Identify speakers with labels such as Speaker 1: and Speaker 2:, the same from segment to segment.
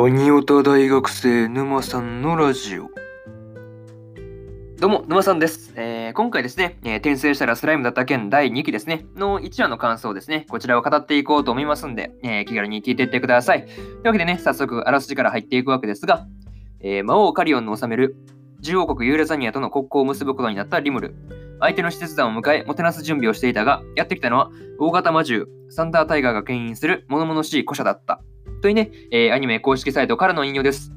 Speaker 1: ワニオタ大学生沼さんのラジオ。どうも、沼さんです。えー、今回ですね、えー、転生したらスライムだった件第2期ですね、の1話の感想ですね、こちらを語っていこうと思いますんで、えー、気軽に聞いていってください。というわけでね、早速、あらすじから入っていくわけですが、え、魔王カリオンの治める獣王国ユーラザニアとの国交を結ぶことになったリムル。相手の使節団を迎え、もてなす準備をしていたが、やってきたのは、大型魔獣、サンダータイガーが牽引する物々しい古社だった。というね、えー、アニメ公式サイトからの引用です。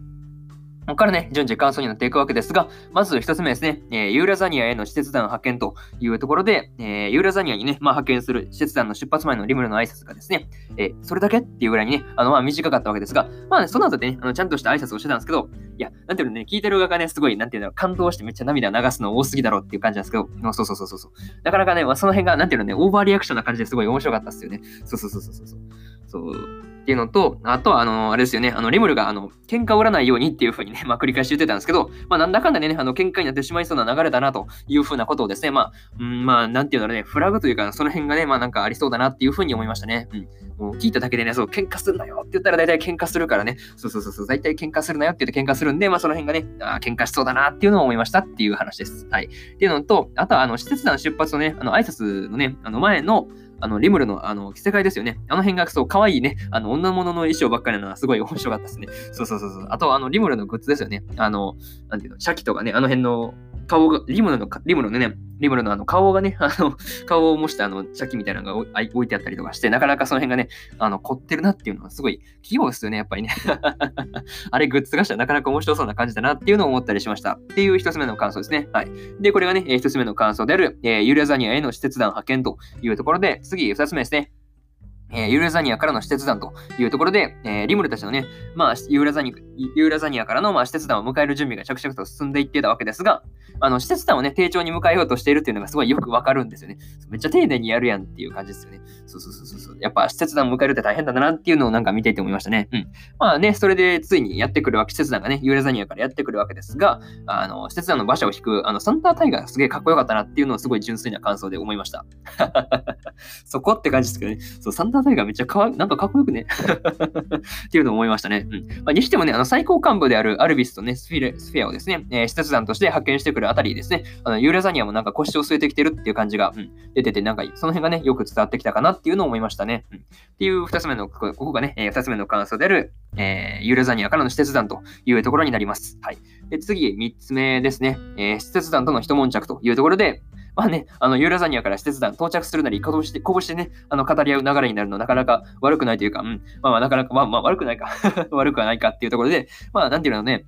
Speaker 1: ここからね、順次感想になっていくわけですが、まず1つ目ですね、えー、ユーラザニアへの施設団派遣というところで、えー、ユーラザニアにね、まあ、派遣する施設団の出発前のリムルの挨拶がですね、えー、それだけっていうぐらいにね、あの、まあ、短かったわけですが、まあ、ね、その後でね、あのちゃんとした挨拶をしてたんですけど、いや、なんていうのね、聞いてる側がね、すごい、なんていうの、感動してめっちゃ涙流すの多すぎだろうっていう感じなんですけど、そうそうそうそうそう。なかなかね、まあ、その辺が、なんていうのね、オーバーリアクションな感じですごい面白かったっすよね。そうそうそうそうそう。そうっていうのと、あとは、あの、あれですよね、あの、リムルが、あの、喧嘩を売らないようにっていうふうにね、まあ、繰り返し言ってたんですけど、まあ、なんだかんだね、あの、喧嘩になってしまいそうな流れだなというふうなことをですね、まあ、うん、まあ、なんていうのね、フラグというか、その辺がね、まあ、なんかありそうだなっていうふうに思いましたね。うん。もう聞いただけでね、そう、喧嘩するなよって言ったら大体喧嘩するからね、そうそうそうそう、大体喧嘩するなよって言って喧嘩するんで、まあ、その辺がね、あ喧嘩しそうだなっていうのを思いましたっていう話です。はい。っていうのと、あとは、あの、施設団出発のね、あの、挨拶のね、あの、前の、あの、リムルの、あの、着せ替えですよね。あの辺がそう、可愛いね、あの、女物の衣装ばっかりなのはすごい面白かったですね。そうそうそうそう。あと、あの、リムルのグッズですよね。あの、なんていうの、シャキとかね、あの辺の顔が、リムルの、リムルのね、リムルのあの顔がね、あの、顔を模したあの、茶器みたいなのが置いてあったりとかして、なかなかその辺がね、あの、凝ってるなっていうのはすごい器用ですよね、やっぱりね。あれ、グッズがしたらなかなか面白そうな感じだなっていうのを思ったりしました。っていう一つ目の感想ですね。はい。で、これがね、一つ目の感想である、えー、ユリアザニアへの施設団派遣というところで、次、二つ目ですね。えー、ユーラザニアからの施設団というところで、えー、リムルたちのね、まあ、ユーラザニユーラザニアからの、まあ、施設団を迎える準備が着々と進んでいってたわけですが、あの、施設団をね、丁重に迎えようとしているっていうのがすごいよくわかるんですよね。めっちゃ丁寧にやるやんっていう感じですよね。そうそうそうそう。やっぱ施設団を迎えるって大変だなっていうのをなんか見ていて思いましたね。うん。まあね、それでついにやってくるわけ、施設団がね、ユーラザニアからやってくるわけですが、あの、施設団の馬車を引く、あの、サンタータイガーがすげえかっこよかったなっていうのをすごい純粋な感想で思いました。そこって感じですけどね。そう、サンタタイガーめっちゃかわなんかかっこよくね っていうのを思いましたね。うん。まあ、にしてもね、あの、最高幹部であるアルビスとね、スフィレスフェアをですね、えー、施設団として派遣してくるあたりですね、あのユーラザニアもなんか腰を据えてきてるっていう感じが、うん、出てて、なんかその辺がね、よく伝わってきたかなっていうのを思いましたね。うん、っていう二つ目の、ここがね、えー、二つ目の感想である、えー、ユーラザニアからの施設団というところになります。はい。で、次、三つ目ですね、えー、施設団との一悶着というところで、まあね、あの、ユーラザニアから施設団到着するなり、拳して、こぼしてね、あの、語り合う流れになるのなかなか悪くないというか、うん、まあまあ、なかなか、まあまあ、悪くないか。悪くはないかっていうところで、まあ、なんていうのね、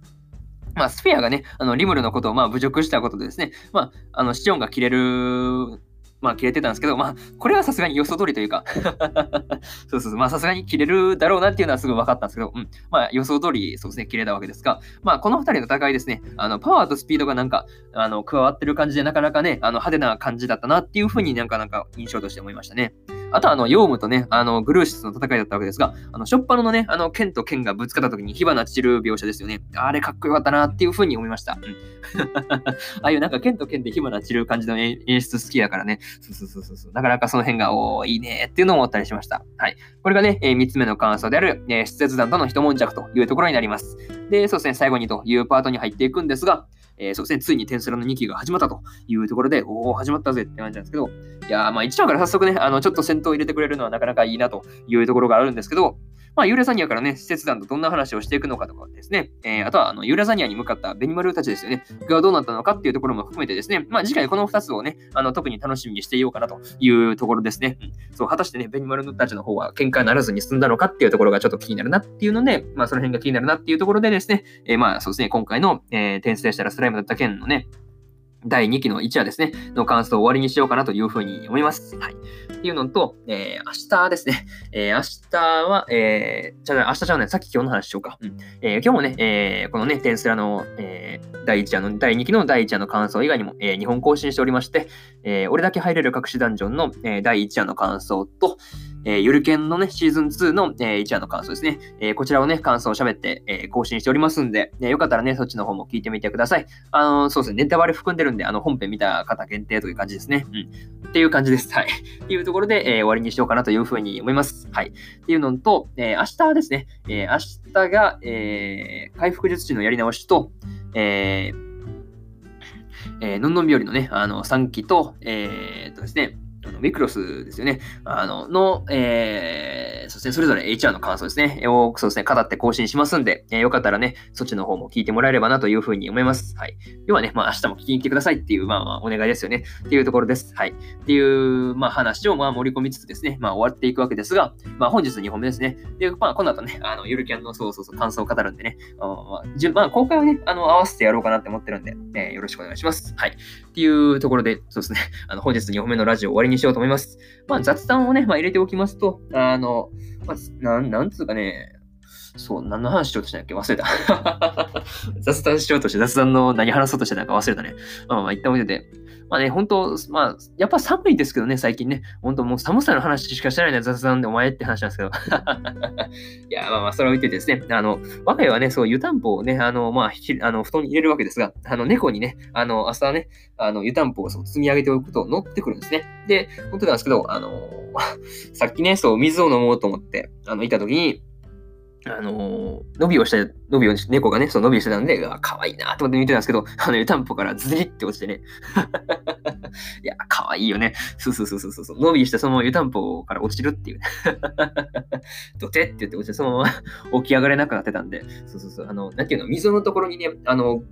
Speaker 1: まあ、スフェアがね、あの、リムルのことをまあ侮辱したことでですね、まあ、あの、シオンが切れるまあ切れてたんですけど、まあこれはさすがに予想通りというか。そうそうそう、まあさすがに切れるだろうなっていうのはすぐ分かったんですけど、うん、まあ予想通りそうですね、切れたわけですが、まあこの2人の戦いですね、あのパワーとスピードがなんか、あの加わってる感じでなかなかね、あの派手な感じだったなっていうふうになんかなんか印象として思いましたね。あとは、あの、ヨウムとね、あの、グルーシスの戦いだったわけですが、あの、ショッパのね、あの、剣と剣がぶつかった時に火花散る描写ですよね。あれかっこよかったなっていうふうに思いました。うん。ああいうなんか剣と剣で火花散る感じの演出好きやからね。そうそうそうそう。なかなかその辺が、おー、いいねっていうのを思ったりしました。はい。これがね、えー、3つ目の感想である、えー、施設団との一悶着というところになります。で、そうですね、最後にというパートに入っていくんですが、えー、そうですね、ついにテンスラの2期が始まったというところで、おお、始まったぜって感じなんですけど、いや、まあ1話から早速ね、あの、ちょっと戦闘を入れてくれるのはなかなかいいなというところがあるんですけど、まあ、ユーラザニアからね、施設団とどんな話をしていくのかとかですね、えー、あとは、あの、ユーラザニアに向かったベニマルたちですよね、がどうなったのかっていうところも含めてですね、まあ、次回この2つをね、あの、特に楽しみにしていようかなというところですね。うん、そう、果たしてね、ベニマルたちの方は喧嘩にならずに済んだのかっていうところがちょっと気になるなっていうので、まあ、その辺が気になるなっていうところでですね、えー、まあ、そうですね、今回の、えー、転生したらスライムだった件のね、第2期の1話ですね、の感想を終わりにしようかなというふうに思います。はい。っていうのと、えー、明日ですね、えー、明日は、えー、じゃあ明日じゃね、さっき今日の話しようか。うん。えー、今日もね、えー、このね、テンスラの、えー、第1話の、第2期の第1話の感想以外にも、えー、2本更新しておりまして、えー、俺だけ入れる隠しダンジョンの、えー、第1話の感想と、えー、ゆるけんのね、シーズン2の、えー、1話の感想ですね。えー、こちらをね、感想を喋って、えー、更新しておりますんで、ね、よかったらね、そっちの方も聞いてみてください。あのー、そうですね、ネタバレ含んでるんで、あの、本編見た方限定という感じですね。うん。っていう感じです。はい。っていうところで、えー、終わりにしようかなというふうに思います。はい。っていうのと、えー、明日ですね、えー、明日が、えー、回復術師のやり直しと、えー、えー、のんのん日和のね、あの、3期と、えー、っとですね、あのウィクロスですよね。あの、の、えー、そしてそれぞれ HR の感想ですね。を、そうですね、語って更新しますんで、えー、よかったらね、そっちの方も聞いてもらえればなというふうに思います。はい。要はね、まあ明日も聞きに来てくださいっていう、まあまあお願いですよね。っていうところです。はい。っていう、まあ話をまあ盛り込みつつですね、まあ終わっていくわけですが、まあ本日2本目ですね。で、まあこの後ね、あの、ゆるキャンのそうそうそう感想を語るんでね、あまあ、じまあ公開はね、あの、合わせてやろうかなって思ってるんで、えー、よろしくお願いします。はい。っていうところで、そうですね、あの、本日2本目のラジオ終わりにしようと思います。まあ、雑談をね、まあ、入れておきますと、あの、まあ、なん、なんつうかね、そう、何の話しようとしたんだっけ？忘れた。雑談しようとして、雑談の何話そうとしてたか忘れたね。まあまあ、一旦置いてて。まあね、本当まあ、やっぱ寒いですけどね、最近ね。本当もう寒さの話しかしてないね、雑談でお前って話なんですけど。いや、まあまあ、それを置いてですね、あの、我が家はね、そう、湯たんぽをね、あの、まあ、あの布団に入れるわけですが、あの、猫にね、あの、朝ね、あの、湯たんぽをそう積み上げておくと乗ってくるんですね。で、本当なんですけど、あの、さっきね、そう、水を飲もうと思って、あの、いた時に、あのー、伸びをした、伸びを、猫がね、そう伸びをしてたんで、うわ、可愛いなと思って見てたんですけど、あの、湯たんぽからズリって落ちてね。いや、可愛いよね。そうそうそうそうそう。伸びしてそのまま湯たんぽから落ちるっていうね。ドテって言って落ちて、そのまま 起き上がれなくなってたんで、そうそうそう。あの、なんていうの、溝のところにね、あの、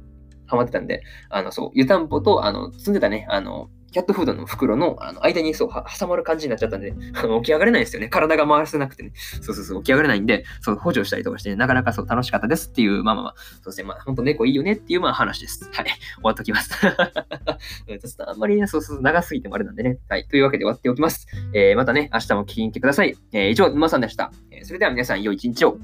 Speaker 1: はまってたんで、あの、そう、湯たんぽと、あの、積んでたね、あの、キャットフードの袋のあの間にそう挟まる感じになっちゃったんで、あ の起き上がれないんですよね。体が回せなくてね。そうそうそう、起き上がれないんで、そう補助したりとかして、ね、なかなかそう楽しかったですっていう、まあまあまあ、そうですね、まあ本当猫いいよねっていうまあ話です。はい。終わっておきます。ちょっとあんまりね、そうそう、長すぎてもあれなんでね。はい。というわけで終わっておきます。えー、またね、明日も聞きに来てください。えー、以上、沼さんでした。えー、それでは皆さん、良い一日を。